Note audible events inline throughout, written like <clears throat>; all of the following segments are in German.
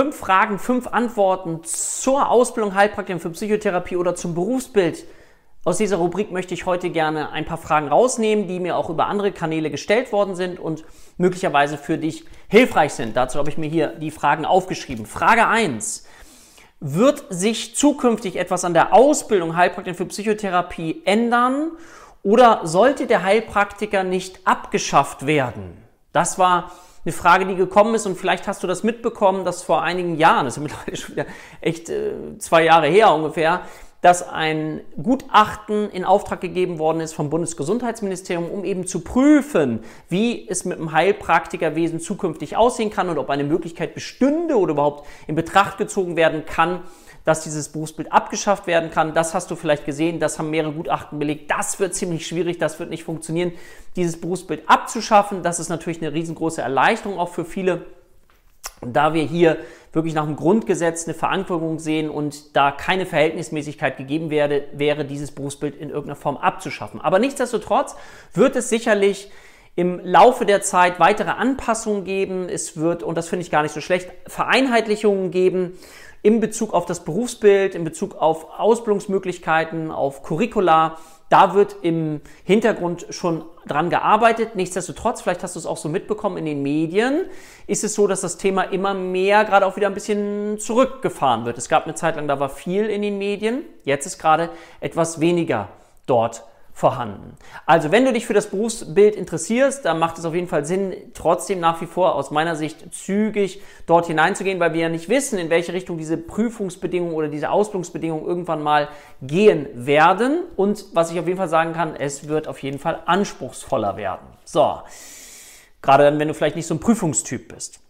fünf Fragen, fünf Antworten zur Ausbildung Heilpraktiker für Psychotherapie oder zum Berufsbild. Aus dieser Rubrik möchte ich heute gerne ein paar Fragen rausnehmen, die mir auch über andere Kanäle gestellt worden sind und möglicherweise für dich hilfreich sind. Dazu habe ich mir hier die Fragen aufgeschrieben. Frage 1. Wird sich zukünftig etwas an der Ausbildung Heilpraktiker für Psychotherapie ändern oder sollte der Heilpraktiker nicht abgeschafft werden? Das war eine Frage, die gekommen ist und vielleicht hast du das mitbekommen, dass vor einigen Jahren, das ist <laughs> mittlerweile schon wieder echt äh, zwei Jahre her ungefähr, dass ein Gutachten in Auftrag gegeben worden ist vom Bundesgesundheitsministerium, um eben zu prüfen, wie es mit dem Heilpraktikerwesen zukünftig aussehen kann und ob eine Möglichkeit bestünde oder überhaupt in Betracht gezogen werden kann, dass dieses Berufsbild abgeschafft werden kann. Das hast du vielleicht gesehen, das haben mehrere Gutachten belegt. Das wird ziemlich schwierig, das wird nicht funktionieren, dieses Berufsbild abzuschaffen. Das ist natürlich eine riesengroße Erleichterung auch für viele, da wir hier wirklich nach dem Grundgesetz eine Verankerung sehen und da keine Verhältnismäßigkeit gegeben werde, wäre dieses Berufsbild in irgendeiner Form abzuschaffen. Aber nichtsdestotrotz wird es sicherlich im Laufe der Zeit weitere Anpassungen geben. Es wird, und das finde ich gar nicht so schlecht, Vereinheitlichungen geben in Bezug auf das Berufsbild, in Bezug auf Ausbildungsmöglichkeiten, auf Curricula. Da wird im Hintergrund schon dran gearbeitet. Nichtsdestotrotz, vielleicht hast du es auch so mitbekommen in den Medien, ist es so, dass das Thema immer mehr gerade auch wieder ein bisschen zurückgefahren wird. Es gab eine Zeit lang, da war viel in den Medien. Jetzt ist gerade etwas weniger dort vorhanden. Also wenn du dich für das Berufsbild interessierst, dann macht es auf jeden Fall Sinn, trotzdem nach wie vor aus meiner Sicht zügig dort hineinzugehen, weil wir ja nicht wissen, in welche Richtung diese Prüfungsbedingungen oder diese Ausbildungsbedingungen irgendwann mal gehen werden. Und was ich auf jeden Fall sagen kann, es wird auf jeden Fall anspruchsvoller werden. So, gerade dann, wenn du vielleicht nicht so ein Prüfungstyp bist.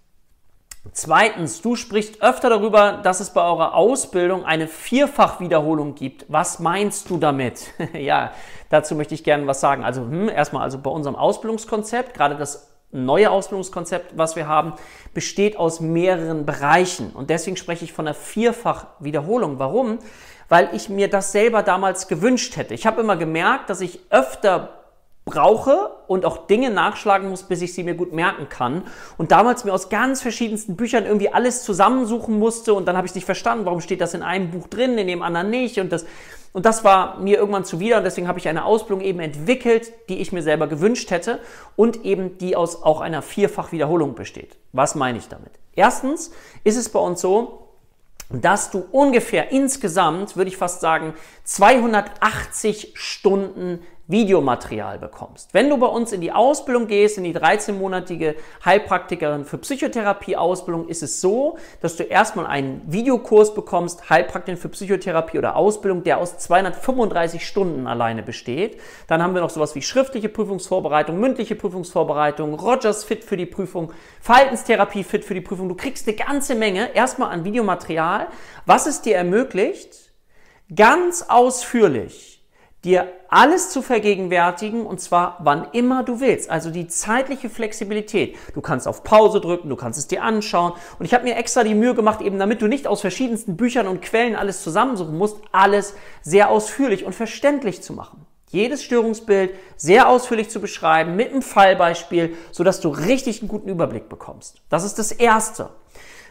Zweitens, du sprichst öfter darüber, dass es bei eurer Ausbildung eine Vierfachwiederholung gibt. Was meinst du damit? <laughs> ja, dazu möchte ich gerne was sagen. Also hm, erstmal also bei unserem Ausbildungskonzept, gerade das neue Ausbildungskonzept, was wir haben, besteht aus mehreren Bereichen. Und deswegen spreche ich von einer Vierfachwiederholung. Warum? Weil ich mir das selber damals gewünscht hätte. Ich habe immer gemerkt, dass ich öfter brauche und auch Dinge nachschlagen muss, bis ich sie mir gut merken kann. Und damals mir aus ganz verschiedensten Büchern irgendwie alles zusammensuchen musste und dann habe ich nicht verstanden, warum steht das in einem Buch drin, in dem anderen nicht und das und das war mir irgendwann zuwider und deswegen habe ich eine Ausbildung eben entwickelt, die ich mir selber gewünscht hätte und eben die aus auch einer Vierfachwiederholung besteht. Was meine ich damit? Erstens ist es bei uns so, dass du ungefähr insgesamt, würde ich fast sagen, 280 Stunden Videomaterial bekommst. Wenn du bei uns in die Ausbildung gehst, in die 13-monatige Heilpraktikerin für Psychotherapie-Ausbildung, ist es so, dass du erstmal einen Videokurs bekommst, Heilpraktikerin für Psychotherapie oder Ausbildung, der aus 235 Stunden alleine besteht. Dann haben wir noch sowas wie schriftliche Prüfungsvorbereitung, mündliche Prüfungsvorbereitung, Rogers Fit für die Prüfung, Verhaltenstherapie Fit für die Prüfung. Du kriegst eine ganze Menge erstmal an Videomaterial, was es dir ermöglicht, ganz ausführlich dir alles zu vergegenwärtigen und zwar wann immer du willst. Also die zeitliche Flexibilität. Du kannst auf Pause drücken, du kannst es dir anschauen und ich habe mir extra die Mühe gemacht, eben damit du nicht aus verschiedensten Büchern und Quellen alles zusammensuchen musst, alles sehr ausführlich und verständlich zu machen. Jedes Störungsbild sehr ausführlich zu beschreiben mit einem Fallbeispiel, sodass du richtig einen guten Überblick bekommst. Das ist das Erste.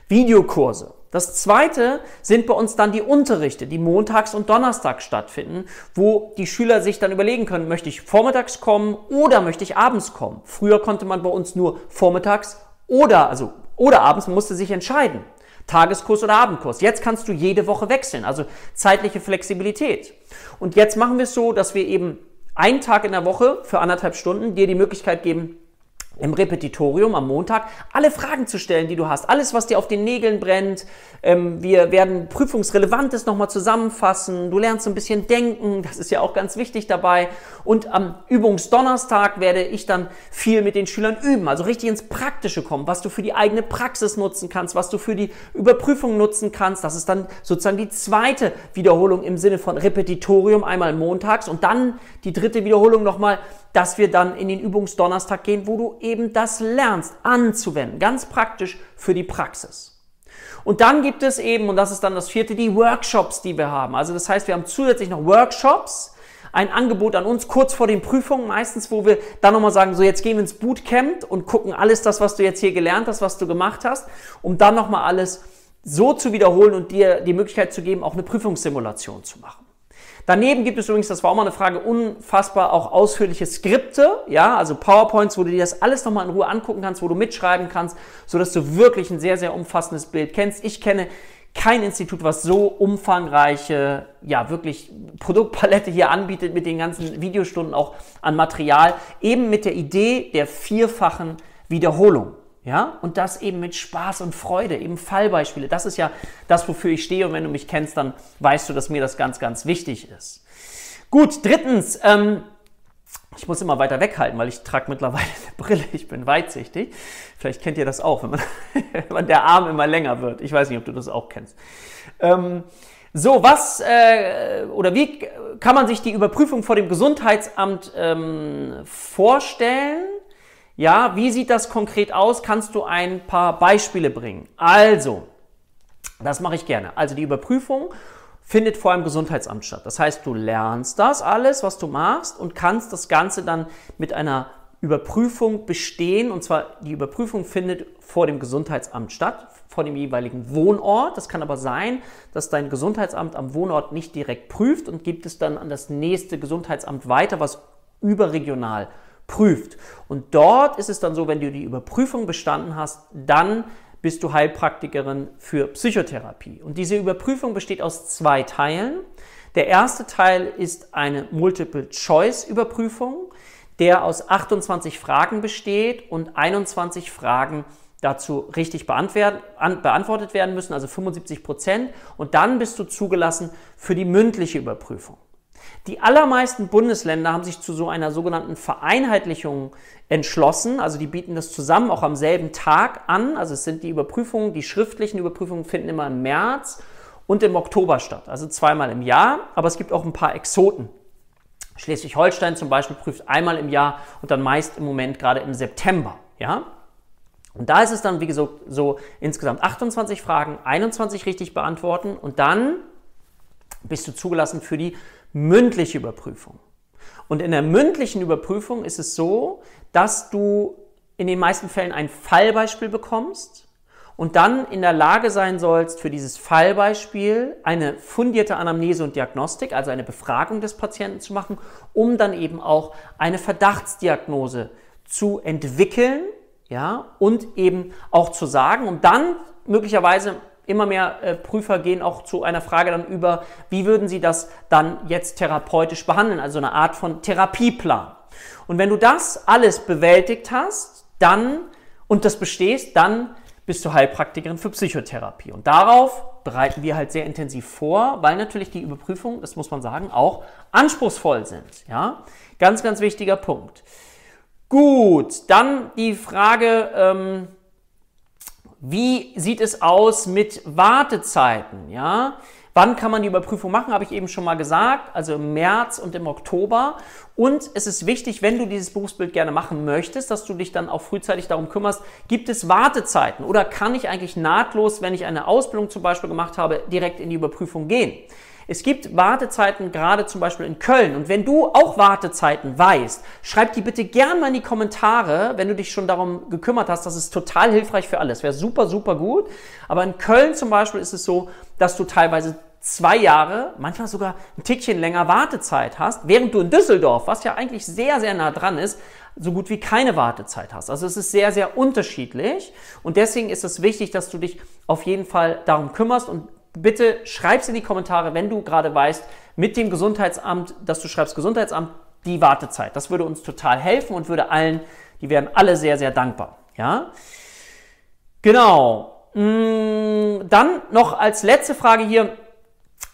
Videokurse. Das zweite sind bei uns dann die Unterrichte, die montags und donnerstags stattfinden, wo die Schüler sich dann überlegen können, möchte ich vormittags kommen oder möchte ich abends kommen. Früher konnte man bei uns nur vormittags oder, also, oder abends, man musste sich entscheiden. Tageskurs oder Abendkurs. Jetzt kannst du jede Woche wechseln, also zeitliche Flexibilität. Und jetzt machen wir es so, dass wir eben einen Tag in der Woche für anderthalb Stunden dir die Möglichkeit geben, im Repetitorium am Montag alle Fragen zu stellen, die du hast. Alles, was dir auf den Nägeln brennt. Ähm, wir werden Prüfungsrelevantes nochmal zusammenfassen. Du lernst ein bisschen denken. Das ist ja auch ganz wichtig dabei. Und am Übungsdonnerstag werde ich dann viel mit den Schülern üben. Also richtig ins Praktische kommen, was du für die eigene Praxis nutzen kannst, was du für die Überprüfung nutzen kannst. Das ist dann sozusagen die zweite Wiederholung im Sinne von Repetitorium einmal montags und dann die dritte Wiederholung nochmal dass wir dann in den Übungsdonnerstag gehen, wo du eben das lernst anzuwenden, ganz praktisch für die Praxis. Und dann gibt es eben, und das ist dann das vierte, die Workshops, die wir haben. Also das heißt, wir haben zusätzlich noch Workshops, ein Angebot an uns kurz vor den Prüfungen meistens, wo wir dann nochmal sagen, so jetzt gehen wir ins Bootcamp und gucken alles das, was du jetzt hier gelernt hast, was du gemacht hast, um dann nochmal alles so zu wiederholen und dir die Möglichkeit zu geben, auch eine Prüfungssimulation zu machen. Daneben gibt es übrigens, das war auch mal eine Frage, unfassbar auch ausführliche Skripte, ja, also PowerPoints, wo du dir das alles nochmal in Ruhe angucken kannst, wo du mitschreiben kannst, sodass du wirklich ein sehr, sehr umfassendes Bild kennst. Ich kenne kein Institut, was so umfangreiche, ja, wirklich Produktpalette hier anbietet mit den ganzen Videostunden auch an Material, eben mit der Idee der vierfachen Wiederholung. Ja, und das eben mit Spaß und Freude, eben Fallbeispiele. Das ist ja das, wofür ich stehe. Und wenn du mich kennst, dann weißt du, dass mir das ganz, ganz wichtig ist. Gut, drittens, ähm, ich muss immer weiter weghalten, weil ich trage mittlerweile eine Brille. Ich bin weitsichtig. Vielleicht kennt ihr das auch, wenn man, <laughs> wenn der Arm immer länger wird. Ich weiß nicht, ob du das auch kennst. Ähm, so, was äh, oder wie kann man sich die Überprüfung vor dem Gesundheitsamt ähm, vorstellen? Ja, wie sieht das konkret aus? Kannst du ein paar Beispiele bringen? Also, das mache ich gerne. Also die Überprüfung findet vor einem Gesundheitsamt statt. Das heißt, du lernst das alles, was du machst und kannst das Ganze dann mit einer Überprüfung bestehen. Und zwar die Überprüfung findet vor dem Gesundheitsamt statt, vor dem jeweiligen Wohnort. Das kann aber sein, dass dein Gesundheitsamt am Wohnort nicht direkt prüft und gibt es dann an das nächste Gesundheitsamt weiter, was überregional prüft prüft. Und dort ist es dann so, wenn du die Überprüfung bestanden hast, dann bist du Heilpraktikerin für Psychotherapie. Und diese Überprüfung besteht aus zwei Teilen. Der erste Teil ist eine Multiple-Choice-Überprüfung, der aus 28 Fragen besteht und 21 Fragen dazu richtig beantwortet werden müssen, also 75 Prozent. Und dann bist du zugelassen für die mündliche Überprüfung. Die allermeisten Bundesländer haben sich zu so einer sogenannten Vereinheitlichung entschlossen. Also die bieten das zusammen auch am selben Tag an. Also es sind die Überprüfungen, die schriftlichen Überprüfungen finden immer im März und im Oktober statt. Also zweimal im Jahr. Aber es gibt auch ein paar Exoten. Schleswig-Holstein zum Beispiel prüft einmal im Jahr und dann meist im Moment gerade im September. Ja? Und da ist es dann, wie gesagt, so insgesamt 28 Fragen, 21 richtig beantworten und dann bist du zugelassen für die mündliche Überprüfung. Und in der mündlichen Überprüfung ist es so, dass du in den meisten Fällen ein Fallbeispiel bekommst und dann in der Lage sein sollst, für dieses Fallbeispiel eine fundierte Anamnese und Diagnostik, also eine Befragung des Patienten zu machen, um dann eben auch eine Verdachtsdiagnose zu entwickeln, ja, und eben auch zu sagen, um dann möglicherweise immer mehr äh, Prüfer gehen auch zu einer Frage dann über, wie würden sie das dann jetzt therapeutisch behandeln, also eine Art von Therapieplan. Und wenn du das alles bewältigt hast, dann und das bestehst, dann bist du Heilpraktikerin für Psychotherapie. Und darauf bereiten wir halt sehr intensiv vor, weil natürlich die Überprüfungen, das muss man sagen, auch anspruchsvoll sind. Ja, ganz, ganz wichtiger Punkt. Gut, dann die Frage, ähm, wie sieht es aus mit Wartezeiten? Ja? Wann kann man die Überprüfung machen, habe ich eben schon mal gesagt, also im März und im Oktober. Und es ist wichtig, wenn du dieses Berufsbild gerne machen möchtest, dass du dich dann auch frühzeitig darum kümmerst, gibt es Wartezeiten oder kann ich eigentlich nahtlos, wenn ich eine Ausbildung zum Beispiel gemacht habe, direkt in die Überprüfung gehen? Es gibt Wartezeiten gerade zum Beispiel in Köln. Und wenn du auch Wartezeiten weißt, schreib die bitte gern mal in die Kommentare, wenn du dich schon darum gekümmert hast. Das ist total hilfreich für alles. Wäre super, super gut. Aber in Köln zum Beispiel ist es so, dass du teilweise zwei Jahre, manchmal sogar ein Tickchen länger Wartezeit hast, während du in Düsseldorf, was ja eigentlich sehr, sehr nah dran ist, so gut wie keine Wartezeit hast. Also es ist sehr, sehr unterschiedlich und deswegen ist es wichtig, dass du dich auf jeden Fall darum kümmerst und bitte schreib es in die Kommentare, wenn du gerade weißt, mit dem Gesundheitsamt, dass du schreibst Gesundheitsamt, die Wartezeit. Das würde uns total helfen und würde allen, die wären alle sehr, sehr dankbar. Ja? Genau. Mm, dann noch als letzte Frage hier.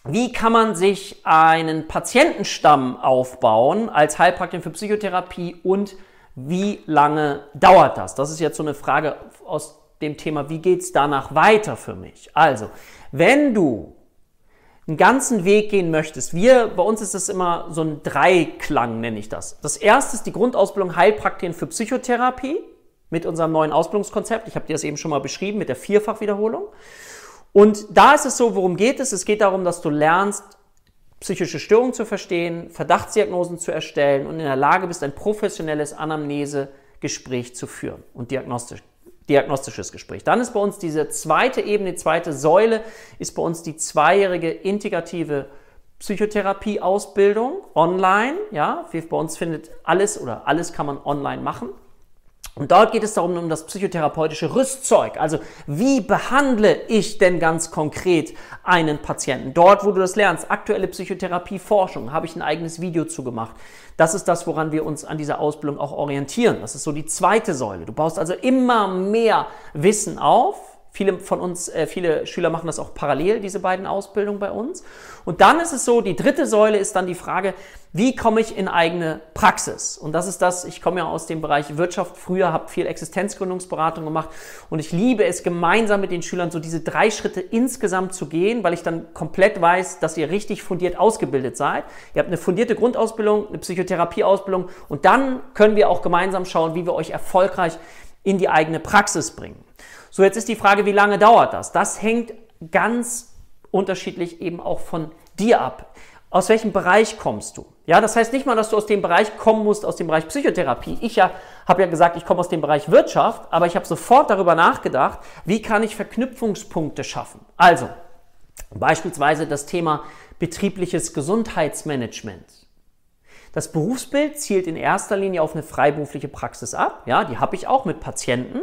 Wie kann man sich einen Patientenstamm aufbauen als Heilpraktikerin für Psychotherapie und wie lange dauert das? Das ist jetzt so eine Frage aus dem Thema, wie geht es danach weiter für mich? Also, wenn du einen ganzen Weg gehen möchtest, wir, bei uns ist das immer so ein Dreiklang, nenne ich das. Das erste ist die Grundausbildung Heilpraktikerin für Psychotherapie mit unserem neuen Ausbildungskonzept. Ich habe dir das eben schon mal beschrieben mit der Vierfachwiederholung. Und da ist es so, worum geht es? Es geht darum, dass du lernst, psychische Störungen zu verstehen, Verdachtsdiagnosen zu erstellen und in der Lage bist, ein professionelles Anamnesegespräch zu führen und diagnostisch diagnostisches Gespräch. Dann ist bei uns diese zweite Ebene, die zweite Säule, ist bei uns die zweijährige integrative Psychotherapie-Ausbildung online. Ja, bei uns findet alles oder alles kann man online machen. Und dort geht es darum, um das psychotherapeutische Rüstzeug. Also wie behandle ich denn ganz konkret einen Patienten? Dort, wo du das lernst, aktuelle Psychotherapieforschung, habe ich ein eigenes Video zu gemacht. Das ist das, woran wir uns an dieser Ausbildung auch orientieren. Das ist so die zweite Säule. Du baust also immer mehr Wissen auf Viele von uns, äh, viele Schüler machen das auch parallel, diese beiden Ausbildungen bei uns. Und dann ist es so, die dritte Säule ist dann die Frage, wie komme ich in eigene Praxis? Und das ist das, ich komme ja aus dem Bereich Wirtschaft früher, habe viel Existenzgründungsberatung gemacht und ich liebe es, gemeinsam mit den Schülern so diese drei Schritte insgesamt zu gehen, weil ich dann komplett weiß, dass ihr richtig fundiert ausgebildet seid. Ihr habt eine fundierte Grundausbildung, eine Psychotherapieausbildung und dann können wir auch gemeinsam schauen, wie wir euch erfolgreich in die eigene Praxis bringen. So, jetzt ist die Frage, wie lange dauert das? Das hängt ganz unterschiedlich eben auch von dir ab. Aus welchem Bereich kommst du? Ja, das heißt nicht mal, dass du aus dem Bereich kommen musst, aus dem Bereich Psychotherapie. Ich ja, habe ja gesagt, ich komme aus dem Bereich Wirtschaft, aber ich habe sofort darüber nachgedacht, wie kann ich Verknüpfungspunkte schaffen? Also, beispielsweise das Thema betriebliches Gesundheitsmanagement. Das Berufsbild zielt in erster Linie auf eine freiberufliche Praxis ab. Ja, die habe ich auch mit Patienten.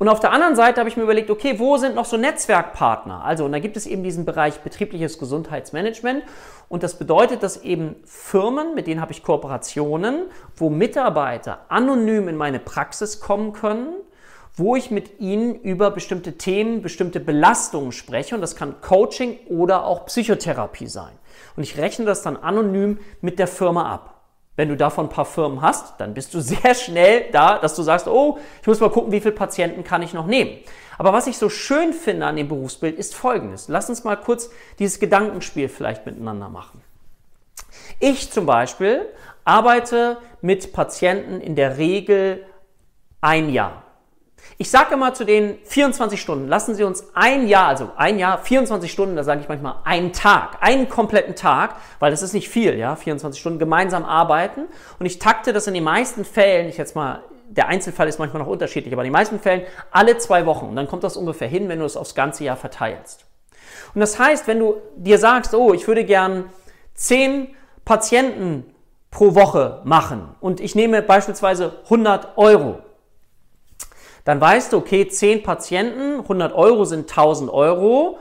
Und auf der anderen Seite habe ich mir überlegt, okay, wo sind noch so Netzwerkpartner? Also, und da gibt es eben diesen Bereich betriebliches Gesundheitsmanagement. Und das bedeutet, dass eben Firmen, mit denen habe ich Kooperationen, wo Mitarbeiter anonym in meine Praxis kommen können, wo ich mit ihnen über bestimmte Themen, bestimmte Belastungen spreche. Und das kann Coaching oder auch Psychotherapie sein. Und ich rechne das dann anonym mit der Firma ab. Wenn du davon ein paar Firmen hast, dann bist du <laughs> sehr schnell da, dass du sagst, oh, ich muss mal gucken, wie viele Patienten kann ich noch nehmen. Aber was ich so schön finde an dem Berufsbild ist Folgendes. Lass uns mal kurz dieses Gedankenspiel vielleicht miteinander machen. Ich zum Beispiel arbeite mit Patienten in der Regel ein Jahr. Ich sage immer zu den 24 Stunden, lassen Sie uns ein Jahr, also ein Jahr, 24 Stunden, da sage ich manchmal einen Tag, einen kompletten Tag, weil das ist nicht viel, ja, 24 Stunden gemeinsam arbeiten. Und ich takte das in den meisten Fällen, ich jetzt mal, der Einzelfall ist manchmal noch unterschiedlich, aber in den meisten Fällen alle zwei Wochen. Und dann kommt das ungefähr hin, wenn du es aufs ganze Jahr verteilst. Und das heißt, wenn du dir sagst, oh, ich würde gern zehn Patienten pro Woche machen und ich nehme beispielsweise 100 Euro, dann weißt du, okay, 10 Patienten, 100 Euro sind 1000 Euro,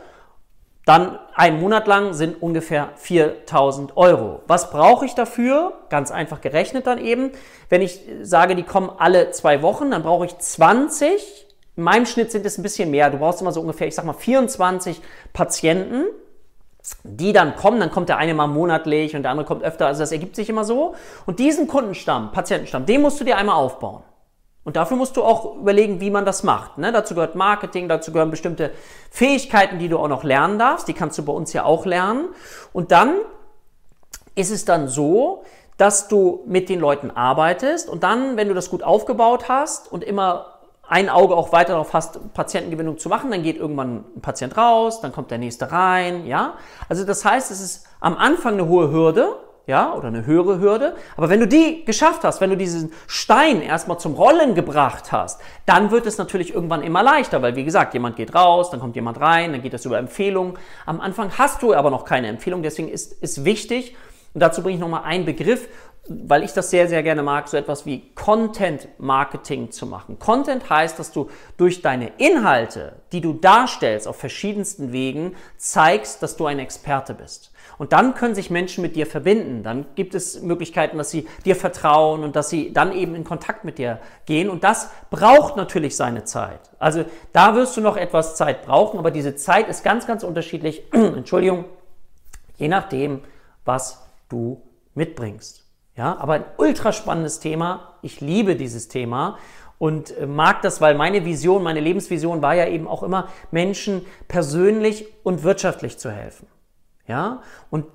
dann einen Monat lang sind ungefähr 4000 Euro. Was brauche ich dafür? Ganz einfach gerechnet dann eben. Wenn ich sage, die kommen alle zwei Wochen, dann brauche ich 20. In meinem Schnitt sind es ein bisschen mehr. Du brauchst immer so ungefähr, ich sag mal, 24 Patienten, die dann kommen. Dann kommt der eine mal monatlich und der andere kommt öfter. Also das ergibt sich immer so. Und diesen Kundenstamm, Patientenstamm, den musst du dir einmal aufbauen. Und dafür musst du auch überlegen, wie man das macht. Ne? Dazu gehört Marketing, dazu gehören bestimmte Fähigkeiten, die du auch noch lernen darfst. Die kannst du bei uns ja auch lernen. Und dann ist es dann so, dass du mit den Leuten arbeitest und dann, wenn du das gut aufgebaut hast und immer ein Auge auch weiter darauf hast, Patientengewinnung zu machen, dann geht irgendwann ein Patient raus, dann kommt der nächste rein, ja. Also das heißt, es ist am Anfang eine hohe Hürde, ja, oder eine höhere Hürde. Aber wenn du die geschafft hast, wenn du diesen Stein erstmal zum Rollen gebracht hast, dann wird es natürlich irgendwann immer leichter, weil wie gesagt, jemand geht raus, dann kommt jemand rein, dann geht das über Empfehlungen. Am Anfang hast du aber noch keine Empfehlung, deswegen ist es wichtig, und dazu bringe ich nochmal einen Begriff, weil ich das sehr, sehr gerne mag, so etwas wie Content Marketing zu machen. Content heißt, dass du durch deine Inhalte, die du darstellst auf verschiedensten Wegen, zeigst, dass du ein Experte bist. Und dann können sich Menschen mit dir verbinden. Dann gibt es Möglichkeiten, dass sie dir vertrauen und dass sie dann eben in Kontakt mit dir gehen. Und das braucht natürlich seine Zeit. Also da wirst du noch etwas Zeit brauchen, aber diese Zeit ist ganz, ganz unterschiedlich. <clears throat> Entschuldigung, je nachdem, was du mitbringst. Ja, aber ein ultra spannendes Thema. Ich liebe dieses Thema und äh, mag das, weil meine Vision, meine Lebensvision war ja eben auch immer, Menschen persönlich und wirtschaftlich zu helfen. Ja? Und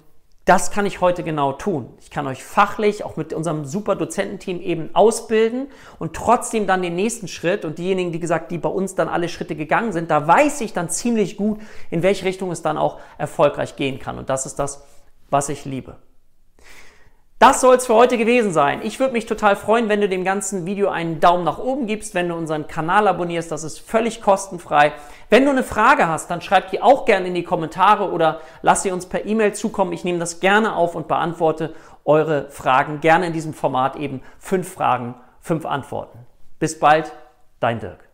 das kann ich heute genau tun. Ich kann euch fachlich, auch mit unserem super Dozententeam eben ausbilden und trotzdem dann den nächsten Schritt und diejenigen, wie gesagt, die bei uns dann alle Schritte gegangen sind, da weiß ich dann ziemlich gut, in welche Richtung es dann auch erfolgreich gehen kann. Und das ist das, was ich liebe. Das soll es für heute gewesen sein. Ich würde mich total freuen, wenn du dem ganzen Video einen Daumen nach oben gibst, wenn du unseren Kanal abonnierst. Das ist völlig kostenfrei. Wenn du eine Frage hast, dann schreib die auch gerne in die Kommentare oder lass sie uns per E-Mail zukommen. Ich nehme das gerne auf und beantworte eure Fragen gerne in diesem Format eben fünf Fragen, fünf Antworten. Bis bald, dein Dirk.